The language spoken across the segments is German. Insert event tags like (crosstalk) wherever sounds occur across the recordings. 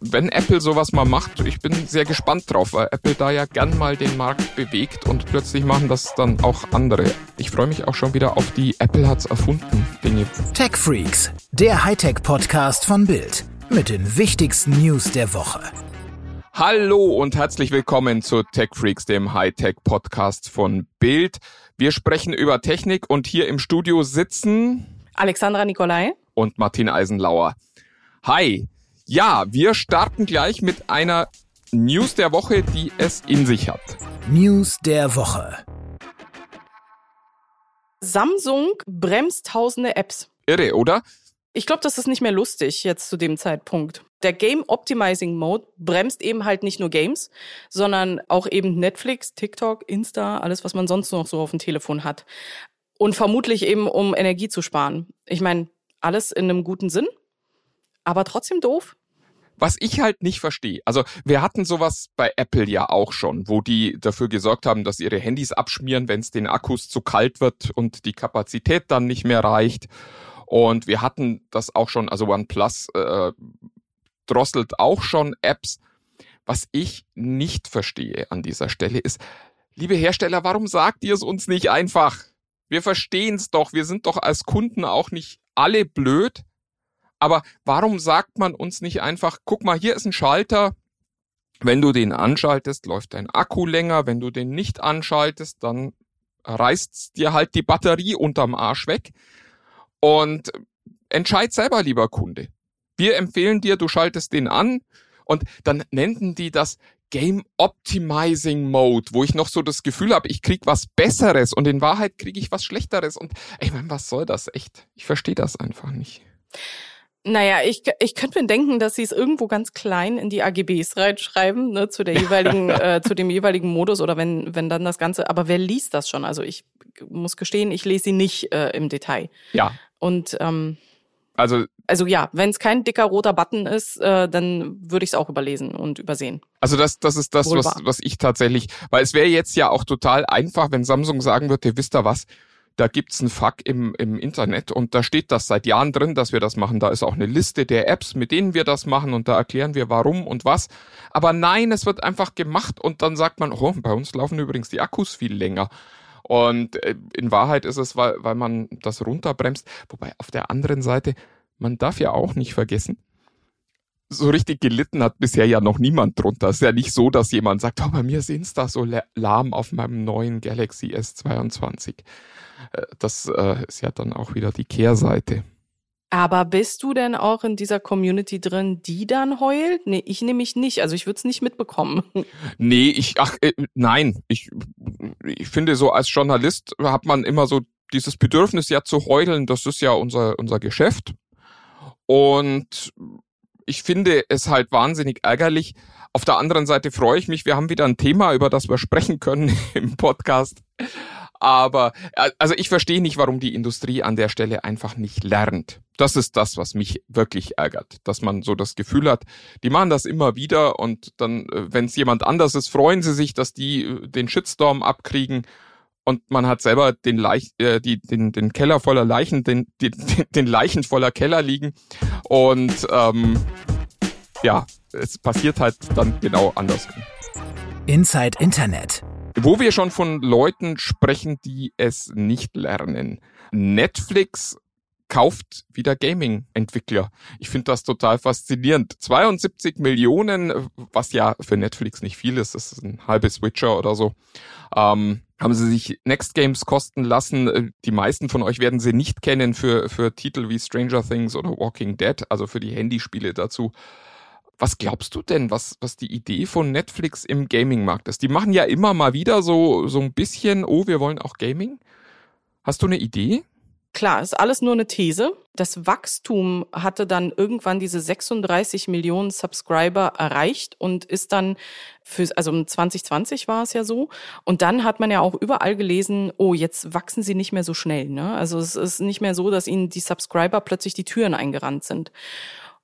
wenn Apple sowas mal macht, ich bin sehr gespannt drauf, weil Apple da ja gern mal den Markt bewegt und plötzlich machen das dann auch andere. Ich freue mich auch schon wieder auf die Apple hat's erfunden Dinge. Tech Freaks, der Hightech-Podcast von Bild mit den wichtigsten News der Woche. Hallo und herzlich willkommen zu Tech Freaks, dem Hightech-Podcast von Bild. Wir sprechen über Technik und hier im Studio sitzen Alexandra Nikolai und Martin Eisenlauer. Hi, ja, wir starten gleich mit einer News der Woche, die es in sich hat. News der Woche. Samsung bremst tausende Apps. Irre, oder? Ich glaube, das ist nicht mehr lustig jetzt zu dem Zeitpunkt. Der Game Optimizing Mode bremst eben halt nicht nur Games, sondern auch eben Netflix, TikTok, Insta, alles, was man sonst noch so auf dem Telefon hat. Und vermutlich eben, um Energie zu sparen. Ich meine, alles in einem guten Sinn, aber trotzdem doof was ich halt nicht verstehe, also wir hatten sowas bei Apple ja auch schon, wo die dafür gesorgt haben, dass ihre Handys abschmieren, wenn es den Akkus zu kalt wird und die Kapazität dann nicht mehr reicht. Und wir hatten das auch schon, also OnePlus äh, drosselt auch schon Apps. Was ich nicht verstehe an dieser Stelle ist, liebe Hersteller, warum sagt ihr es uns nicht einfach? Wir verstehen es doch, wir sind doch als Kunden auch nicht alle blöd. Aber warum sagt man uns nicht einfach, guck mal, hier ist ein Schalter, wenn du den anschaltest, läuft dein Akku länger, wenn du den nicht anschaltest, dann reißt dir halt die Batterie unterm Arsch weg. Und entscheid selber, lieber Kunde. Wir empfehlen dir, du schaltest den an und dann nennen die das Game Optimizing Mode, wo ich noch so das Gefühl habe, ich krieg was Besseres und in Wahrheit kriege ich was Schlechteres. Und ich meine, was soll das echt? Ich verstehe das einfach nicht. Naja, ich, ich könnte mir denken, dass sie es irgendwo ganz klein in die AGBs reinschreiben, ne, zu der jeweiligen, (laughs) äh, zu dem jeweiligen Modus oder wenn, wenn dann das Ganze, aber wer liest das schon? Also ich muss gestehen, ich lese sie nicht äh, im Detail. Ja. Und ähm, also, also ja, wenn es kein dicker roter Button ist, äh, dann würde ich es auch überlesen und übersehen. Also das, das ist das, was, was ich tatsächlich, weil es wäre jetzt ja auch total einfach, wenn Samsung sagen würde, wisst ihr was, da gibt's ein Fuck im, im Internet und da steht das seit Jahren drin, dass wir das machen. Da ist auch eine Liste der Apps, mit denen wir das machen und da erklären wir warum und was. Aber nein, es wird einfach gemacht und dann sagt man, oh, bei uns laufen übrigens die Akkus viel länger. Und äh, in Wahrheit ist es, weil, weil man das runterbremst. Wobei auf der anderen Seite, man darf ja auch nicht vergessen, so richtig gelitten hat bisher ja noch niemand drunter. Es ist ja nicht so, dass jemand sagt, oh, bei mir ist Insta so lahm auf meinem neuen Galaxy S22. Äh, das äh, ist ja dann auch wieder die Kehrseite. Aber bist du denn auch in dieser Community drin, die dann heult? Nee, ich nämlich nicht. Also ich würde es nicht mitbekommen. (laughs) Nee, ich, ach, äh, nein. Ich, ich finde so als Journalist hat man immer so dieses Bedürfnis ja zu heulen. Das ist ja unser, unser Geschäft. Und ich finde es halt wahnsinnig ärgerlich. Auf der anderen Seite freue ich mich, wir haben wieder ein Thema, über das wir sprechen können (laughs) im Podcast. Aber also ich verstehe nicht, warum die Industrie an der Stelle einfach nicht lernt. Das ist das, was mich wirklich ärgert, dass man so das Gefühl hat, die machen das immer wieder und dann, äh, wenn es jemand anders ist, freuen sie sich, dass die äh, den Shitstorm abkriegen und man hat selber den, Leich, äh, die, den, den Keller voller Leichen, den, den, den Leichen voller Keller liegen und ähm, ja, es passiert halt dann genau andersrum. Inside Internet. Wo wir schon von Leuten sprechen, die es nicht lernen. Netflix kauft wieder Gaming-Entwickler. Ich finde das total faszinierend. 72 Millionen, was ja für Netflix nicht viel ist, das ist ein halbes Witcher oder so, ähm, haben sie sich Next Games kosten lassen. Die meisten von euch werden sie nicht kennen für, für Titel wie Stranger Things oder Walking Dead, also für die Handyspiele dazu. Was glaubst du denn, was, was die Idee von Netflix im Gaming-Markt ist? Die machen ja immer mal wieder so, so ein bisschen, oh, wir wollen auch Gaming. Hast du eine Idee? Klar, ist alles nur eine These. Das Wachstum hatte dann irgendwann diese 36 Millionen Subscriber erreicht und ist dann für, also 2020 war es ja so. Und dann hat man ja auch überall gelesen, oh, jetzt wachsen sie nicht mehr so schnell. Ne? Also es ist nicht mehr so, dass ihnen die Subscriber plötzlich die Türen eingerannt sind.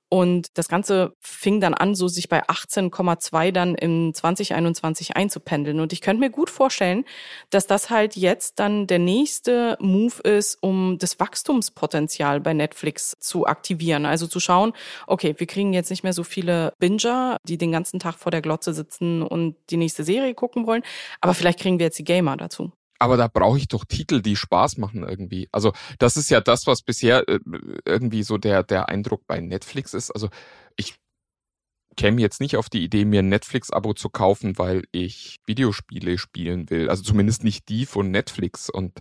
Und das Ganze fing dann an, so sich bei 18,2 dann im 2021 einzupendeln. Und ich könnte mir gut vorstellen, dass das halt jetzt dann der nächste Move ist, um das Wachstumspotenzial bei Netflix zu aktivieren. Also zu schauen, okay, wir kriegen jetzt nicht mehr so viele Binger, die den ganzen Tag vor der Glotze sitzen und die nächste Serie gucken wollen, aber vielleicht kriegen wir jetzt die Gamer dazu. Aber da brauche ich doch Titel, die Spaß machen irgendwie. Also das ist ja das, was bisher äh, irgendwie so der, der Eindruck bei Netflix ist. Also ich käme jetzt nicht auf die Idee, mir ein Netflix-Abo zu kaufen, weil ich Videospiele spielen will. Also zumindest nicht die von Netflix. Und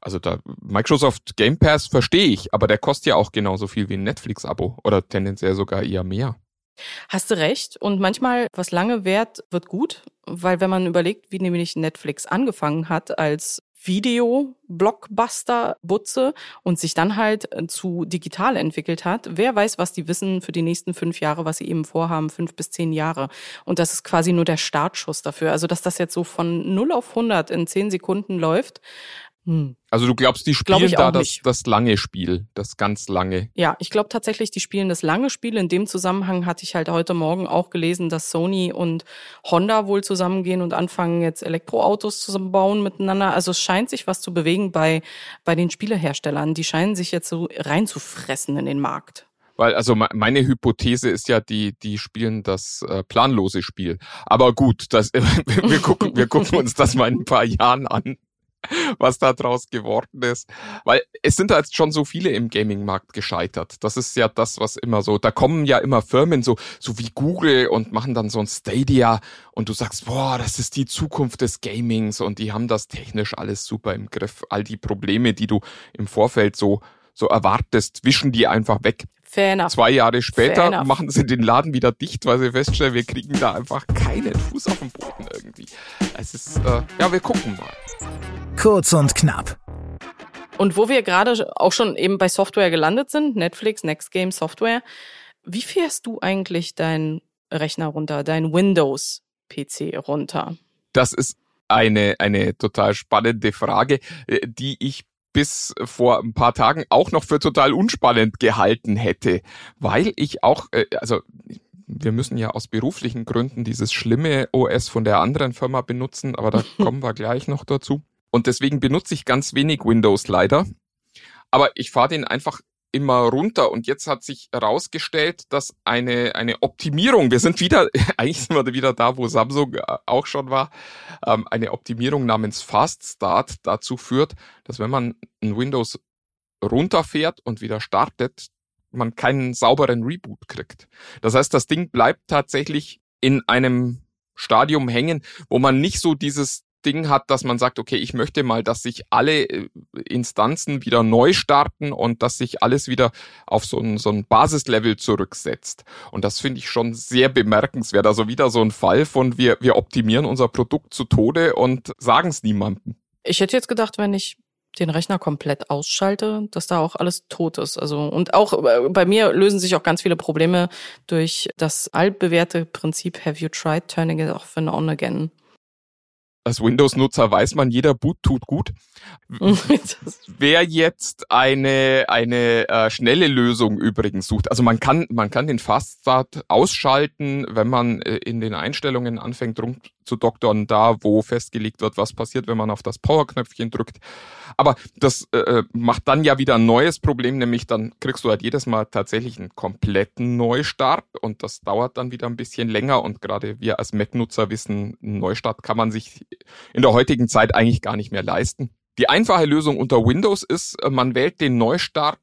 also da Microsoft Game Pass verstehe ich, aber der kostet ja auch genauso viel wie ein Netflix-Abo oder tendenziell sogar eher mehr. Hast du recht. Und manchmal, was lange währt, wird gut. Weil wenn man überlegt, wie nämlich Netflix angefangen hat als Video-Blockbuster-Butze und sich dann halt äh, zu digital entwickelt hat. Wer weiß, was die wissen für die nächsten fünf Jahre, was sie eben vorhaben, fünf bis zehn Jahre. Und das ist quasi nur der Startschuss dafür. Also, dass das jetzt so von 0 auf 100 in zehn Sekunden läuft, hm. Also du glaubst, die spielen Glaub da das, das lange Spiel, das ganz lange. Ja, ich glaube tatsächlich, die spielen das lange Spiel. In dem Zusammenhang hatte ich halt heute Morgen auch gelesen, dass Sony und Honda wohl zusammengehen und anfangen jetzt Elektroautos zu bauen miteinander. Also es scheint sich was zu bewegen bei, bei den Spieleherstellern. Die scheinen sich jetzt so reinzufressen in den Markt. Weil, also meine Hypothese ist ja, die, die spielen das äh, planlose Spiel. Aber gut, das, (laughs) wir, gucken, wir gucken uns das mal in ein paar Jahren an. (laughs) was da draus geworden ist. Weil es sind da jetzt schon so viele im Gaming-Markt gescheitert. Das ist ja das, was immer so, da kommen ja immer Firmen so, so wie Google und machen dann so ein Stadia und du sagst, boah, das ist die Zukunft des Gamings und die haben das technisch alles super im Griff. All die Probleme, die du im Vorfeld so, so erwartest, wischen die einfach weg. Fair enough. Zwei Jahre später machen sie den Laden wieder dicht, weil sie feststellen, wir kriegen da einfach keinen Fuß auf den Boden irgendwie. Es ist, äh, ja, wir gucken mal. Kurz und knapp. Und wo wir gerade auch schon eben bei Software gelandet sind, Netflix, Next Game Software, wie fährst du eigentlich deinen Rechner runter, dein Windows-PC runter? Das ist eine, eine total spannende Frage, äh, die ich bis vor ein paar Tagen auch noch für total unspannend gehalten hätte, weil ich auch, äh, also wir müssen ja aus beruflichen Gründen dieses schlimme OS von der anderen Firma benutzen, aber da (laughs) kommen wir gleich noch dazu. Und deswegen benutze ich ganz wenig Windows leider. Aber ich fahre den einfach immer runter und jetzt hat sich herausgestellt, dass eine, eine Optimierung, wir sind wieder, (laughs) eigentlich sind wir wieder da, wo Samsung äh, auch schon war, ähm, eine Optimierung namens Fast Start dazu führt, dass wenn man ein Windows runterfährt und wieder startet, man keinen sauberen Reboot kriegt. Das heißt, das Ding bleibt tatsächlich in einem Stadium hängen, wo man nicht so dieses Ding hat, dass man sagt, okay, ich möchte mal, dass sich alle äh, Instanzen wieder neu starten und dass sich alles wieder auf so ein, so ein Basislevel zurücksetzt. Und das finde ich schon sehr bemerkenswert. Also wieder so ein Fall von wir, wir optimieren unser Produkt zu Tode und sagen es niemandem. Ich hätte jetzt gedacht, wenn ich den Rechner komplett ausschalte, dass da auch alles tot ist. Also und auch äh, bei mir lösen sich auch ganz viele Probleme durch das altbewährte Prinzip Have you tried turning it off and on again? Als Windows-Nutzer weiß man, jeder Boot tut gut. (laughs) Wer jetzt eine eine äh, schnelle Lösung übrigens sucht, also man kann man kann den Fast Start ausschalten, wenn man äh, in den Einstellungen anfängt rum zu doktern, da wo festgelegt wird, was passiert, wenn man auf das Power-Knöpfchen drückt. Aber das äh, äh, macht dann ja wieder ein neues Problem, nämlich dann kriegst du halt jedes Mal tatsächlich einen kompletten Neustart und das dauert dann wieder ein bisschen länger und gerade wir als Mac-Nutzer wissen, einen Neustart kann man sich in der heutigen Zeit eigentlich gar nicht mehr leisten. Die einfache Lösung unter Windows ist, äh, man wählt den Neustart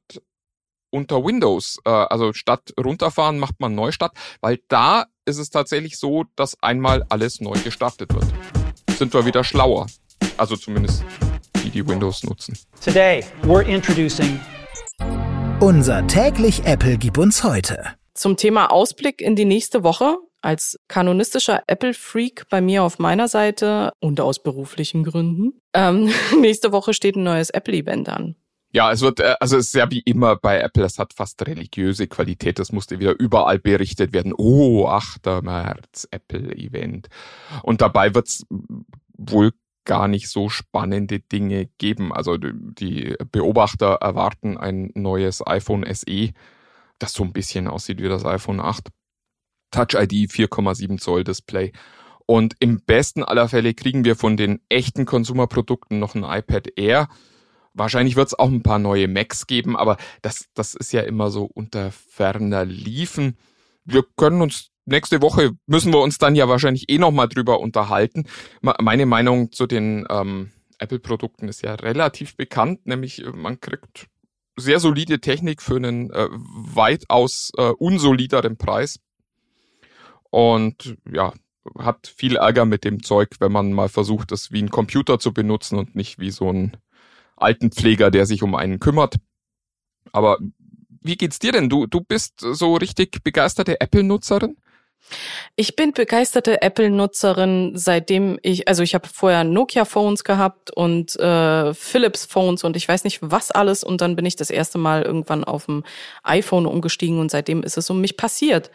unter Windows. Äh, also statt runterfahren macht man Neustart, weil da ist es tatsächlich so, dass einmal alles neu gestartet wird. Sind wir wieder schlauer. Also zumindest die, die Windows nutzen. Today we're introducing unser täglich Apple gibt uns heute. Zum Thema Ausblick in die nächste Woche. Als kanonistischer Apple-Freak bei mir auf meiner Seite und aus beruflichen Gründen. Ähm, (laughs) nächste Woche steht ein neues Apple-Event an. Ja, es wird, äh, also es ist ja wie immer bei Apple, es hat fast religiöse Qualität, das musste wieder überall berichtet werden. Oh, 8. März, Apple-Event. Und dabei wird's wohl gar nicht so spannende Dinge geben. Also die Beobachter erwarten ein neues iPhone SE das so ein bisschen aussieht wie das iPhone 8. Touch ID 4,7 Zoll Display. Und im besten aller Fälle kriegen wir von den echten Konsumerprodukten noch ein iPad Air. Wahrscheinlich wird es auch ein paar neue Macs geben, aber das, das ist ja immer so unter ferner Liefen. Wir können uns nächste Woche müssen wir uns dann ja wahrscheinlich eh nochmal drüber unterhalten. Meine Meinung zu den ähm, Apple-Produkten ist ja relativ bekannt, nämlich äh, man kriegt sehr solide Technik für einen äh, weitaus äh, unsolideren Preis. Und ja, hat viel Ärger mit dem Zeug, wenn man mal versucht, das wie ein Computer zu benutzen und nicht wie so ein Altenpfleger, der sich um einen kümmert. Aber wie geht's dir denn? Du, du bist so richtig begeisterte Apple-Nutzerin? Ich bin begeisterte Apple-Nutzerin, seitdem ich, also ich habe vorher Nokia-Phones gehabt und äh, Philips-Phones und ich weiß nicht was alles und dann bin ich das erste Mal irgendwann auf dem iPhone umgestiegen und seitdem ist es um mich passiert.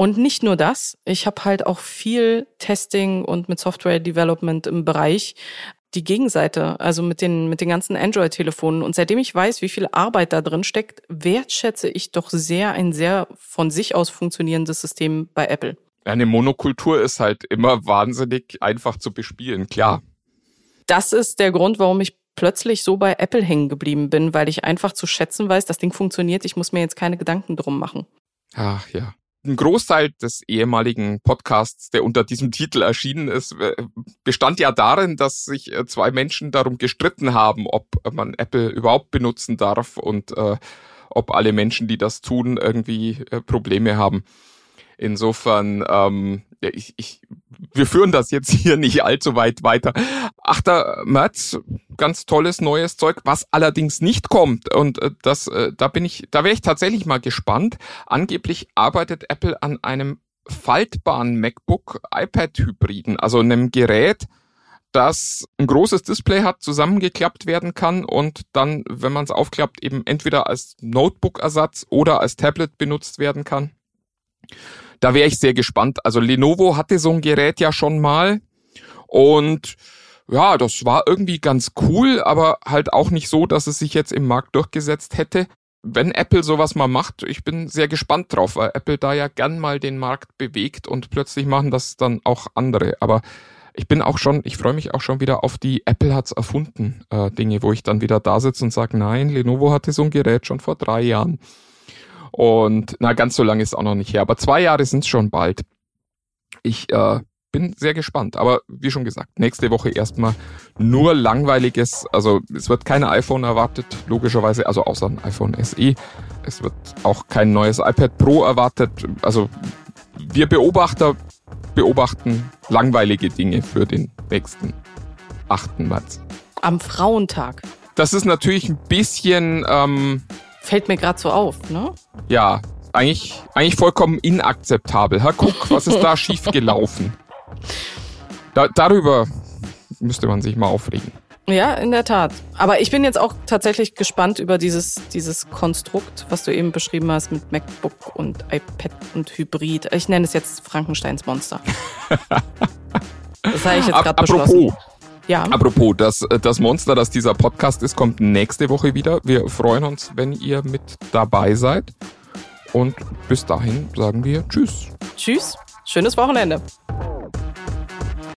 Und nicht nur das, ich habe halt auch viel Testing und mit Software Development im Bereich die Gegenseite, also mit den, mit den ganzen Android-Telefonen. Und seitdem ich weiß, wie viel Arbeit da drin steckt, wertschätze ich doch sehr ein sehr von sich aus funktionierendes System bei Apple. Eine Monokultur ist halt immer wahnsinnig einfach zu bespielen, klar. Das ist der Grund, warum ich plötzlich so bei Apple hängen geblieben bin, weil ich einfach zu schätzen weiß, das Ding funktioniert, ich muss mir jetzt keine Gedanken drum machen. Ach ja ein Großteil des ehemaligen Podcasts, der unter diesem Titel erschienen ist, äh, bestand ja darin, dass sich äh, zwei Menschen darum gestritten haben, ob man Apple überhaupt benutzen darf und äh, ob alle Menschen, die das tun, irgendwie äh, Probleme haben. Insofern, ähm, ich, ich, wir führen das jetzt hier nicht allzu weit weiter. 8. März, ganz tolles neues Zeug, was allerdings nicht kommt. Und äh, das, äh, da bin ich, da wäre ich tatsächlich mal gespannt. Angeblich arbeitet Apple an einem faltbaren MacBook iPad Hybriden, also einem Gerät, das ein großes Display hat, zusammengeklappt werden kann und dann, wenn man es aufklappt, eben entweder als Notebook-Ersatz oder als Tablet benutzt werden kann. Da wäre ich sehr gespannt. Also Lenovo hatte so ein Gerät ja schon mal und ja, das war irgendwie ganz cool, aber halt auch nicht so, dass es sich jetzt im Markt durchgesetzt hätte. Wenn Apple sowas mal macht, ich bin sehr gespannt drauf, weil Apple da ja gern mal den Markt bewegt und plötzlich machen das dann auch andere. Aber ich bin auch schon, ich freue mich auch schon wieder auf die Apple hat's erfunden äh, Dinge, wo ich dann wieder da sitze und sage, nein, Lenovo hatte so ein Gerät schon vor drei Jahren. Und na, ganz so lange ist auch noch nicht her, aber zwei Jahre sind es schon bald. Ich äh, bin sehr gespannt. Aber wie schon gesagt, nächste Woche erstmal nur langweiliges. Also es wird kein iPhone erwartet, logischerweise, also außer ein iPhone SE. Es wird auch kein neues iPad Pro erwartet. Also wir Beobachter beobachten langweilige Dinge für den nächsten 8. März. Am Frauentag. Das ist natürlich ein bisschen ähm, Fällt mir gerade so auf, ne? Ja, eigentlich, eigentlich vollkommen inakzeptabel. Herr guck, was ist da (laughs) schiefgelaufen? Da, darüber müsste man sich mal aufregen. Ja, in der Tat. Aber ich bin jetzt auch tatsächlich gespannt über dieses, dieses Konstrukt, was du eben beschrieben hast mit MacBook und iPad und Hybrid. Ich nenne es jetzt Frankensteins Monster. (laughs) das habe ich jetzt gerade beschlossen. Apropos, ja. Apropos, das, das Monster, das dieser Podcast ist, kommt nächste Woche wieder. Wir freuen uns, wenn ihr mit dabei seid. Und bis dahin sagen wir Tschüss. Tschüss. Schönes Wochenende.